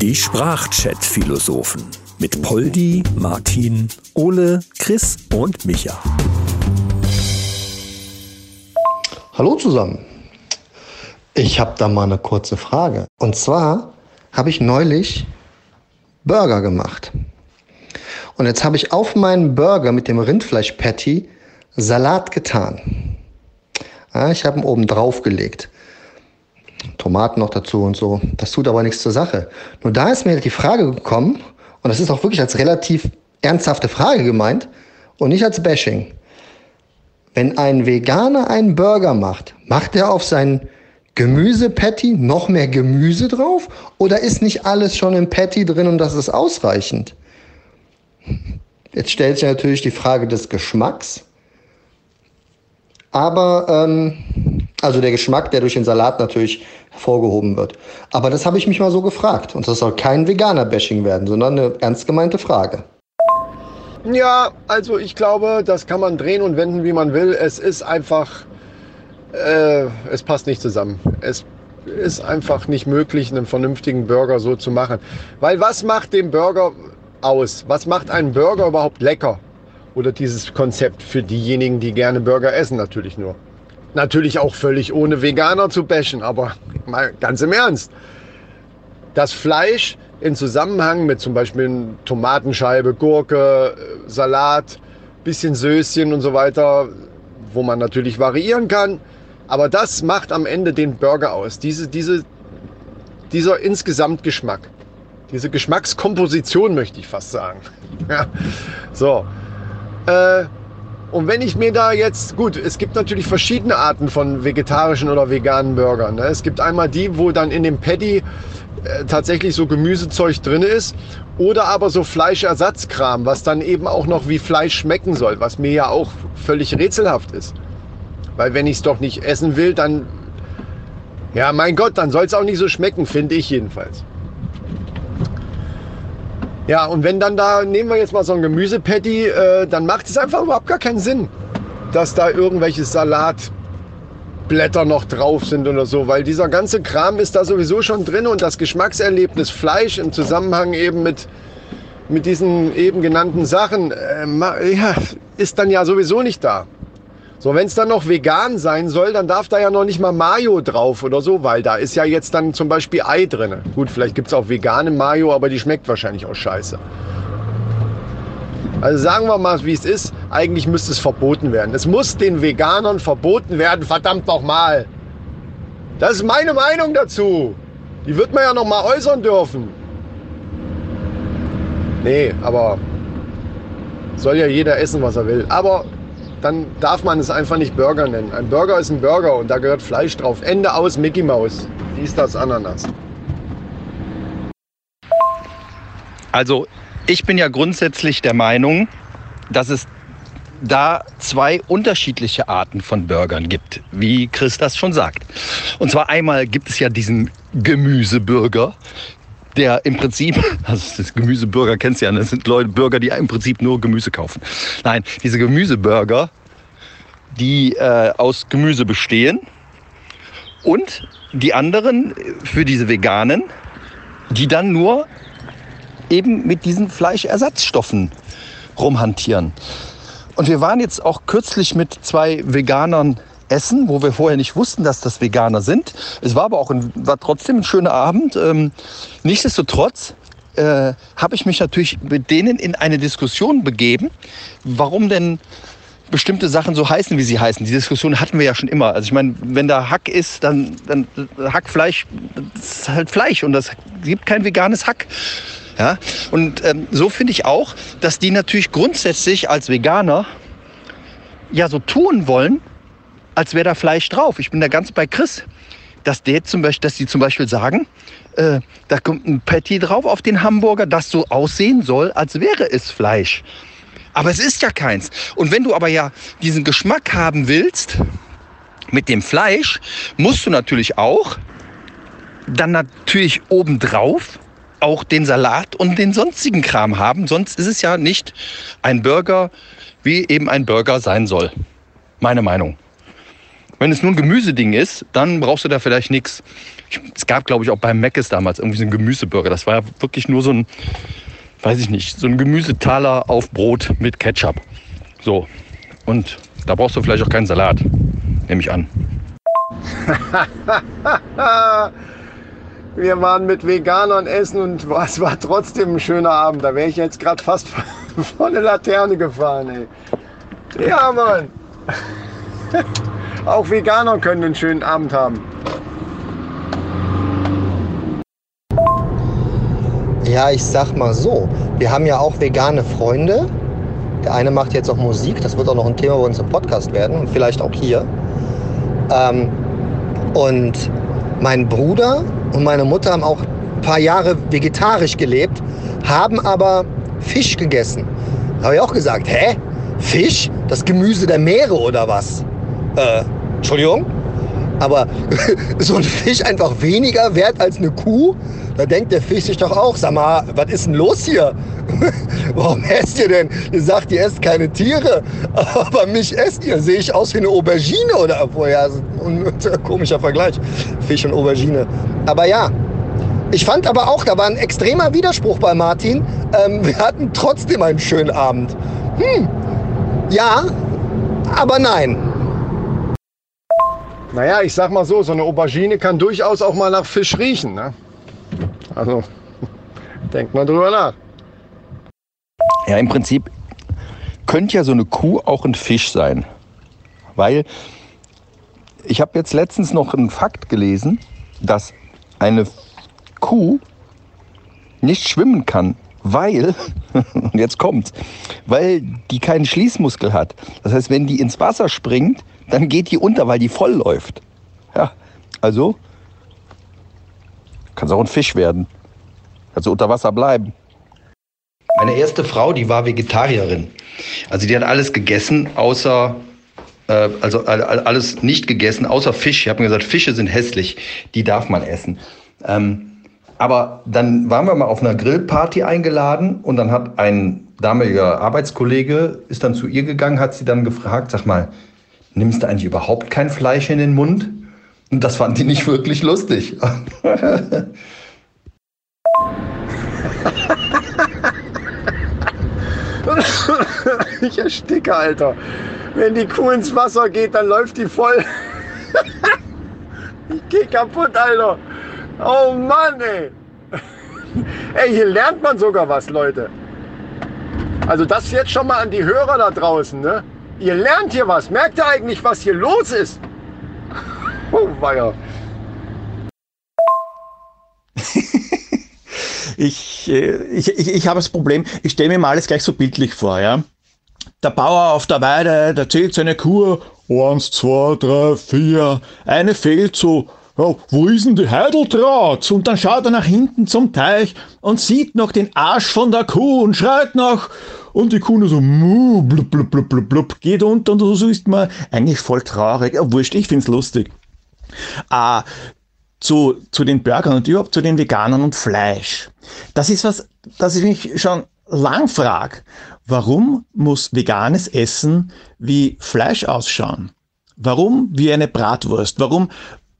Die Sprachchat-Philosophen mit Poldi, Martin, Ole, Chris und Micha. Hallo zusammen. Ich habe da mal eine kurze Frage. Und zwar habe ich neulich Burger gemacht. Und jetzt habe ich auf meinen Burger mit dem Rindfleisch-Patty Salat getan. Ich habe ihn oben drauf gelegt. Tomaten noch dazu und so. Das tut aber nichts zur Sache. Nur da ist mir die Frage gekommen, und das ist auch wirklich als relativ ernsthafte Frage gemeint und nicht als Bashing. Wenn ein Veganer einen Burger macht, macht er auf sein Gemüse-Patty noch mehr Gemüse drauf? Oder ist nicht alles schon im Patty drin und das ist ausreichend? Jetzt stellt sich natürlich die Frage des Geschmacks. Aber, ähm, also der Geschmack, der durch den Salat natürlich hervorgehoben wird. Aber das habe ich mich mal so gefragt. Und das soll kein Veganer-Bashing werden, sondern eine ernst gemeinte Frage. Ja, also ich glaube, das kann man drehen und wenden, wie man will. Es ist einfach, äh, es passt nicht zusammen. Es ist einfach nicht möglich, einen vernünftigen Burger so zu machen. Weil was macht den Burger aus? Was macht einen Burger überhaupt lecker? Oder dieses Konzept für diejenigen, die gerne Burger essen, natürlich nur. Natürlich auch völlig ohne Veganer zu bashen, aber mal ganz im Ernst. Das Fleisch in Zusammenhang mit zum Beispiel Tomatenscheibe, Gurke, Salat, bisschen Söschen und so weiter, wo man natürlich variieren kann. Aber das macht am Ende den Burger aus. Diese, diese, dieser Insgesamtgeschmack. Diese Geschmackskomposition möchte ich fast sagen. So. Äh, und wenn ich mir da jetzt, gut, es gibt natürlich verschiedene Arten von vegetarischen oder veganen Burgern. Ne? Es gibt einmal die, wo dann in dem Patty äh, tatsächlich so Gemüsezeug drin ist oder aber so Fleischersatzkram, was dann eben auch noch wie Fleisch schmecken soll, was mir ja auch völlig rätselhaft ist. Weil wenn ich es doch nicht essen will, dann, ja mein Gott, dann soll es auch nicht so schmecken, finde ich jedenfalls. Ja, und wenn dann da, nehmen wir jetzt mal so ein Gemüsepatty, äh, dann macht es einfach überhaupt gar keinen Sinn, dass da irgendwelche Salatblätter noch drauf sind oder so, weil dieser ganze Kram ist da sowieso schon drin und das Geschmackserlebnis Fleisch im Zusammenhang eben mit, mit diesen eben genannten Sachen, äh, ja, ist dann ja sowieso nicht da. So, wenn es dann noch vegan sein soll, dann darf da ja noch nicht mal Mayo drauf oder so, weil da ist ja jetzt dann zum Beispiel Ei drin. Gut, vielleicht gibt es auch vegane Mayo, aber die schmeckt wahrscheinlich auch scheiße. Also sagen wir mal, wie es ist, eigentlich müsste es verboten werden. Es muss den Veganern verboten werden, verdammt nochmal. Das ist meine Meinung dazu. Die wird man ja noch mal äußern dürfen. Nee, aber soll ja jeder essen, was er will. Aber dann darf man es einfach nicht Burger nennen. Ein Burger ist ein Burger und da gehört Fleisch drauf. Ende aus Mickey Mouse. Dies, das, Ananas. Also ich bin ja grundsätzlich der Meinung, dass es da zwei unterschiedliche Arten von Burgern gibt, wie Chris das schon sagt. Und zwar einmal gibt es ja diesen Gemüseburger, der im Prinzip, also das Gemüseburger kennst du ja, das sind Leute, Burger, die im Prinzip nur Gemüse kaufen. Nein, diese Gemüseburger, die äh, aus Gemüse bestehen und die anderen für diese Veganen, die dann nur eben mit diesen Fleischersatzstoffen rumhantieren. Und wir waren jetzt auch kürzlich mit zwei Veganern essen, wo wir vorher nicht wussten, dass das Veganer sind. Es war aber auch ein, war trotzdem ein schöner Abend. Ähm, nichtsdestotrotz äh, habe ich mich natürlich mit denen in eine Diskussion begeben, warum denn bestimmte Sachen so heißen, wie sie heißen. Die Diskussion hatten wir ja schon immer. Also ich meine, wenn da Hack ist, dann, dann Hackfleisch ist halt Fleisch und das gibt kein veganes Hack. Ja? Und ähm, so finde ich auch, dass die natürlich grundsätzlich als Veganer ja so tun wollen, als wäre da Fleisch drauf. Ich bin da ganz bei Chris, dass, der zum Beispiel, dass die zum Beispiel sagen, äh, da kommt ein Patty drauf auf den Hamburger, das so aussehen soll, als wäre es Fleisch. Aber es ist ja keins. Und wenn du aber ja diesen Geschmack haben willst mit dem Fleisch, musst du natürlich auch dann natürlich obendrauf auch den Salat und den sonstigen Kram haben. Sonst ist es ja nicht ein Burger, wie eben ein Burger sein soll. Meine Meinung. Wenn es nur ein Gemüseding ist, dann brauchst du da vielleicht nichts. Es gab, glaube ich, auch beim Mc's damals irgendwie so einen Gemüseburger. Das war ja wirklich nur so ein, weiß ich nicht, so ein Gemüsetaler auf Brot mit Ketchup. So. Und da brauchst du vielleicht auch keinen Salat, nehme ich an. Wir waren mit Veganern essen und es war trotzdem ein schöner Abend. Da wäre ich jetzt gerade fast vor eine Laterne gefahren, ey. Ja, Mann. Auch Veganer können einen schönen Abend haben. Ja, ich sag mal so, wir haben ja auch vegane Freunde. Der eine macht jetzt auch Musik, das wird auch noch ein Thema bei uns im Podcast werden und vielleicht auch hier. Ähm, und mein Bruder und meine Mutter haben auch ein paar Jahre vegetarisch gelebt, haben aber Fisch gegessen. Da habe ich auch gesagt, hä? Fisch? Das Gemüse der Meere oder was? Äh, Entschuldigung? Aber so ein Fisch einfach weniger wert als eine Kuh? Da denkt der Fisch sich doch auch, sag mal, was ist denn los hier? Warum esst ihr denn? Ihr sagt, ihr esst keine Tiere, aber mich esst ihr. Sehe ich aus wie eine Aubergine oder vorher? Ein komischer Vergleich, Fisch und Aubergine. Aber ja, ich fand aber auch, da war ein extremer Widerspruch bei Martin. Ähm, wir hatten trotzdem einen schönen Abend. Hm, ja, aber nein. Naja, ich sag mal so, so eine Aubergine kann durchaus auch mal nach Fisch riechen. Ne? Also, denkt mal drüber nach. Ja, im Prinzip könnte ja so eine Kuh auch ein Fisch sein. Weil ich habe jetzt letztens noch einen Fakt gelesen, dass eine Kuh nicht schwimmen kann, weil, und jetzt kommt's, weil die keinen Schließmuskel hat. Das heißt, wenn die ins Wasser springt, dann geht die unter, weil die voll läuft. Ja, also kann es auch ein Fisch werden. Also unter Wasser bleiben. Meine erste Frau, die war Vegetarierin. Also die hat alles gegessen, außer äh, also alles nicht gegessen, außer Fisch. Ich habe mir gesagt, Fische sind hässlich, die darf man essen. Ähm, aber dann waren wir mal auf einer Grillparty eingeladen und dann hat ein damaliger Arbeitskollege ist dann zu ihr gegangen, hat sie dann gefragt, sag mal, nimmst du eigentlich überhaupt kein Fleisch in den Mund? Und das fand die nicht wirklich lustig. ich ersticke, Alter. Wenn die Kuh ins Wasser geht, dann läuft die voll. ich geh kaputt, Alter. Oh Mann, ey. Ey, hier lernt man sogar was, Leute. Also das jetzt schon mal an die Hörer da draußen, ne? Ihr lernt hier was. Merkt ihr eigentlich, was hier los ist? Oh, weia. ich, äh, ich, ich, ich habe das Problem, ich stelle mir mal alles gleich so bildlich vor, ja. Der Bauer auf der Weide, der zählt seine Kur. Eins, zwei, drei, vier. Eine fehlt so. Ja, wo ist denn die Heideldraht? Und dann schaut er nach hinten zum Teich und sieht noch den Arsch von der Kuh und schreit noch. Und die Kuh nur so, blub, blub, blub, blub, blub, geht unter und so ist man eigentlich voll traurig. Ja, wurscht, ich find's lustig. Ah, zu, zu den Burgern und überhaupt zu den Veganern und Fleisch. Das ist was, das ich mich schon lang frage. Warum muss veganes Essen wie Fleisch ausschauen? Warum wie eine Bratwurst? Warum,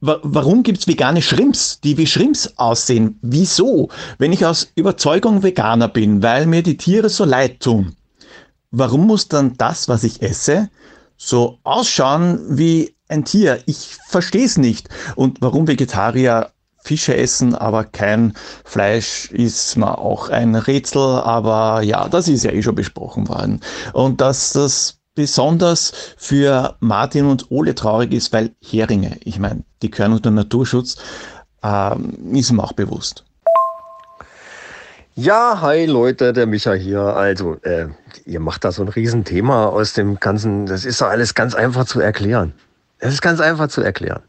wa warum gibt's vegane Shrimps, die wie Shrimps aussehen? Wieso? Wenn ich aus Überzeugung Veganer bin, weil mir die Tiere so leid tun, warum muss dann das, was ich esse, so ausschauen wie ein Tier. Ich verstehe es nicht. Und warum Vegetarier Fische essen, aber kein Fleisch, ist mir auch ein Rätsel. Aber ja, das ist ja eh schon besprochen worden. Und dass das besonders für Martin und Ole traurig ist, weil Heringe, ich meine, die gehören unter Naturschutz, ähm, ist ihm auch bewusst. Ja, hi Leute, der Micha hier. Also, äh, ihr macht da so ein Riesenthema aus dem Ganzen. Das ist doch alles ganz einfach zu erklären. Das ist ganz einfach zu erklären.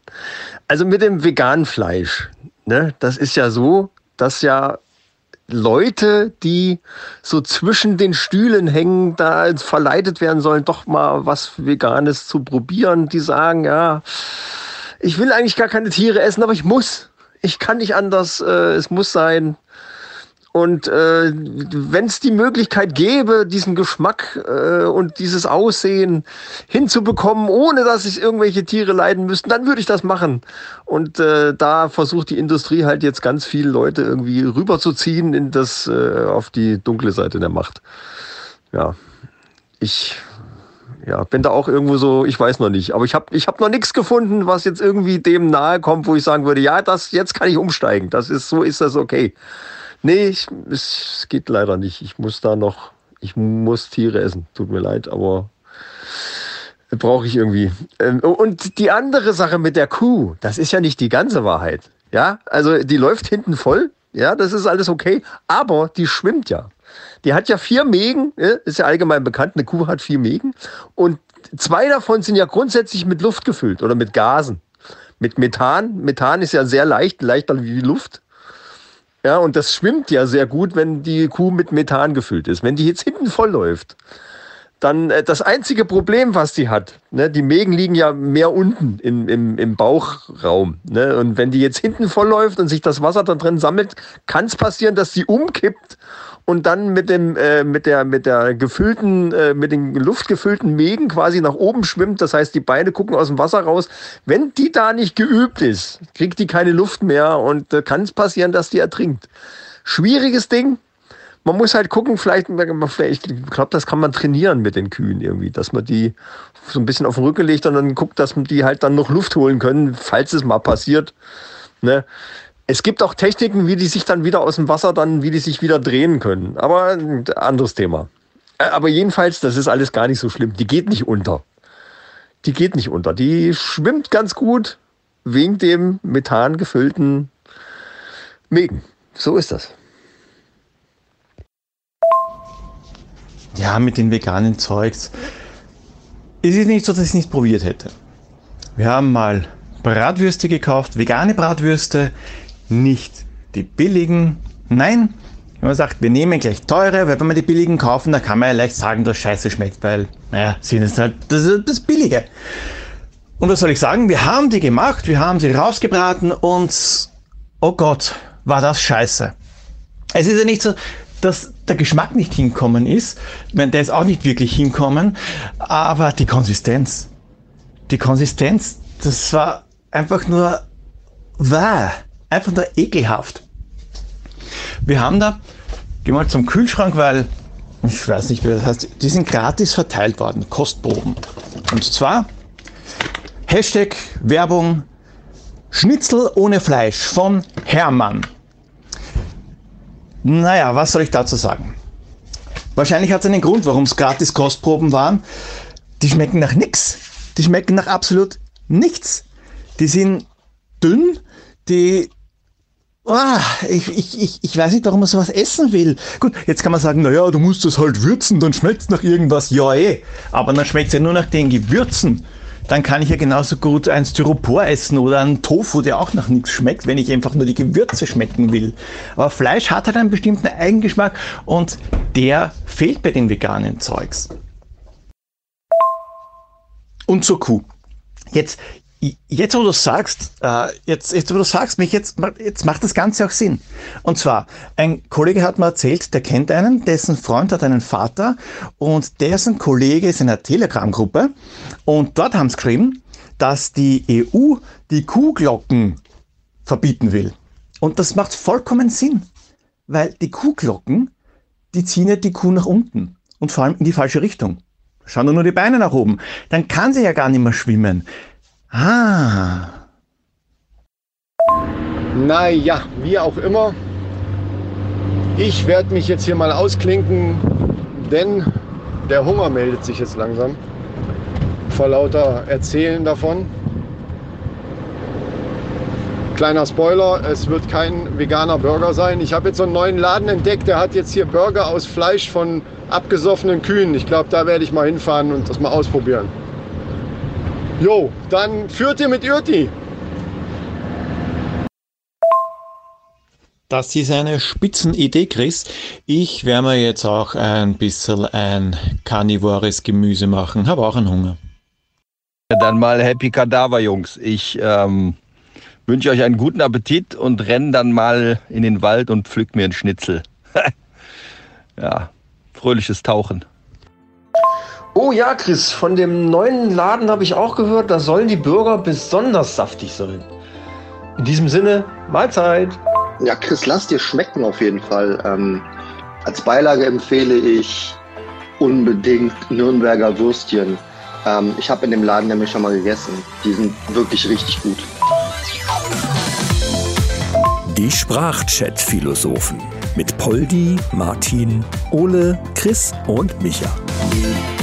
Also mit dem veganen Fleisch, ne, das ist ja so, dass ja Leute, die so zwischen den Stühlen hängen, da verleitet werden sollen, doch mal was Veganes zu probieren, die sagen, ja, ich will eigentlich gar keine Tiere essen, aber ich muss. Ich kann nicht anders, äh, es muss sein. Und äh, wenn es die Möglichkeit gäbe, diesen Geschmack äh, und dieses Aussehen hinzubekommen, ohne dass sich irgendwelche Tiere leiden müssten, dann würde ich das machen. Und äh, da versucht die Industrie halt jetzt ganz viele Leute irgendwie rüberzuziehen in das äh, auf die dunkle Seite der Macht. Ja, ich ja, bin da auch irgendwo so, ich weiß noch nicht, aber ich habe ich hab noch nichts gefunden, was jetzt irgendwie dem nahe kommt, wo ich sagen würde, ja, das jetzt kann ich umsteigen. Das ist so ist das okay. Nee, ich, es geht leider nicht. Ich muss da noch, ich muss Tiere essen. Tut mir leid, aber brauche ich irgendwie. Ähm, und die andere Sache mit der Kuh, das ist ja nicht die ganze Wahrheit. Ja, also die läuft hinten voll. Ja, das ist alles okay. Aber die schwimmt ja. Die hat ja vier Mägen, ist ja allgemein bekannt. Eine Kuh hat vier Mägen. Und zwei davon sind ja grundsätzlich mit Luft gefüllt oder mit Gasen. Mit Methan. Methan ist ja sehr leicht, leichter wie Luft. Ja, und das schwimmt ja sehr gut, wenn die Kuh mit Methan gefüllt ist. Wenn die jetzt hinten voll läuft, dann äh, das einzige Problem, was die hat, ne, die Mägen liegen ja mehr unten im, im, im Bauchraum. Ne, und wenn die jetzt hinten voll läuft und sich das Wasser da drin sammelt, kann es passieren, dass sie umkippt und dann mit dem äh, mit der mit der gefüllten äh, mit den luftgefüllten Mägen quasi nach oben schwimmt. Das heißt, die Beine gucken aus dem Wasser raus. Wenn die da nicht geübt ist, kriegt die keine Luft mehr und äh, kann es passieren, dass die ertrinkt. Schwieriges Ding. Man muss halt gucken, vielleicht, ich glaube, das kann man trainieren mit den Kühen irgendwie, dass man die so ein bisschen auf den Rücken legt und dann guckt, dass die halt dann noch Luft holen können, falls es mal passiert. Ne? Es gibt auch Techniken, wie die sich dann wieder aus dem Wasser dann, wie die sich wieder drehen können. Aber ein anderes Thema. Äh, aber jedenfalls, das ist alles gar nicht so schlimm. Die geht nicht unter. Die geht nicht unter. Die schwimmt ganz gut wegen dem Methan gefüllten Mägen. So ist das. Ja, mit den veganen Zeugs. Es ist nicht so, dass ich es nicht probiert hätte. Wir haben mal Bratwürste gekauft, vegane Bratwürste, nicht die billigen. Nein, wenn man sagt, wir nehmen gleich teure, weil wenn wir die billigen kaufen, dann kann man ja leicht sagen, dass Scheiße schmeckt, weil, naja, sind es halt das, das Billige. Und was soll ich sagen? Wir haben die gemacht, wir haben sie rausgebraten und, oh Gott, war das Scheiße. Es ist ja nicht so, dass der Geschmack nicht hinkommen ist. Ich meine, der ist auch nicht wirklich hinkommen, aber die Konsistenz. Die Konsistenz, das war einfach nur wahr einfach nur ekelhaft. Wir haben da, geh mal zum Kühlschrank, weil ich weiß nicht, wie das heißt, die sind gratis verteilt worden, Kostproben. Und zwar Hashtag Werbung Schnitzel ohne Fleisch von Hermann. Naja, was soll ich dazu sagen? Wahrscheinlich hat es einen Grund, warum es gratis Kostproben waren. Die schmecken nach nichts. Die schmecken nach absolut nichts. Die sind dünn, die Oh, ich, ich, ich, ich weiß nicht, warum man sowas essen will. Gut, jetzt kann man sagen, naja, du musst das halt würzen, dann schmeckt es nach irgendwas. Ja, eh. Aber dann schmeckt es ja nur nach den Gewürzen. Dann kann ich ja genauso gut ein Styropor essen oder einen Tofu, der auch nach nichts schmeckt, wenn ich einfach nur die Gewürze schmecken will. Aber Fleisch hat halt einen bestimmten Eigengeschmack und der fehlt bei den veganen Zeugs. Und zur Kuh. Jetzt, Jetzt, wo du sagst, äh, jetzt, jetzt, wo du sagst, mich jetzt, jetzt macht das Ganze auch Sinn. Und zwar, ein Kollege hat mir erzählt, der kennt einen, dessen Freund hat einen Vater und ein Kollege ist in einer Telegram-Gruppe und dort haben sie geschrieben, dass die EU die Kuhglocken verbieten will. Und das macht vollkommen Sinn, weil die Kuhglocken, die ziehen ja die Kuh nach unten und vor allem in die falsche Richtung. Schauen nur die Beine nach oben. Dann kann sie ja gar nicht mehr schwimmen. Ah. Naja, wie auch immer. Ich werde mich jetzt hier mal ausklinken, denn der Hunger meldet sich jetzt langsam. Vor lauter Erzählen davon. Kleiner Spoiler, es wird kein veganer Burger sein. Ich habe jetzt so einen neuen Laden entdeckt, der hat jetzt hier Burger aus Fleisch von abgesoffenen Kühen. Ich glaube, da werde ich mal hinfahren und das mal ausprobieren. Jo, dann führt ihr mit Ürti. Das ist eine Spitzenidee, Chris. Ich werde mir jetzt auch ein bisschen ein karnivores Gemüse machen. Habe auch einen Hunger. Dann mal Happy Kadaver, Jungs. Ich ähm, wünsche euch einen guten Appetit und renn dann mal in den Wald und pflückt mir einen Schnitzel. ja, fröhliches Tauchen. Oh ja, Chris, von dem neuen Laden habe ich auch gehört, da sollen die Burger besonders saftig sein. In diesem Sinne, Mahlzeit. Ja, Chris, lass dir schmecken auf jeden Fall. Ähm, als Beilage empfehle ich unbedingt Nürnberger Würstchen. Ähm, ich habe in dem Laden nämlich schon mal gegessen. Die sind wirklich richtig gut. Die Sprachchat-Philosophen mit Poldi, Martin, Ole, Chris und Micha.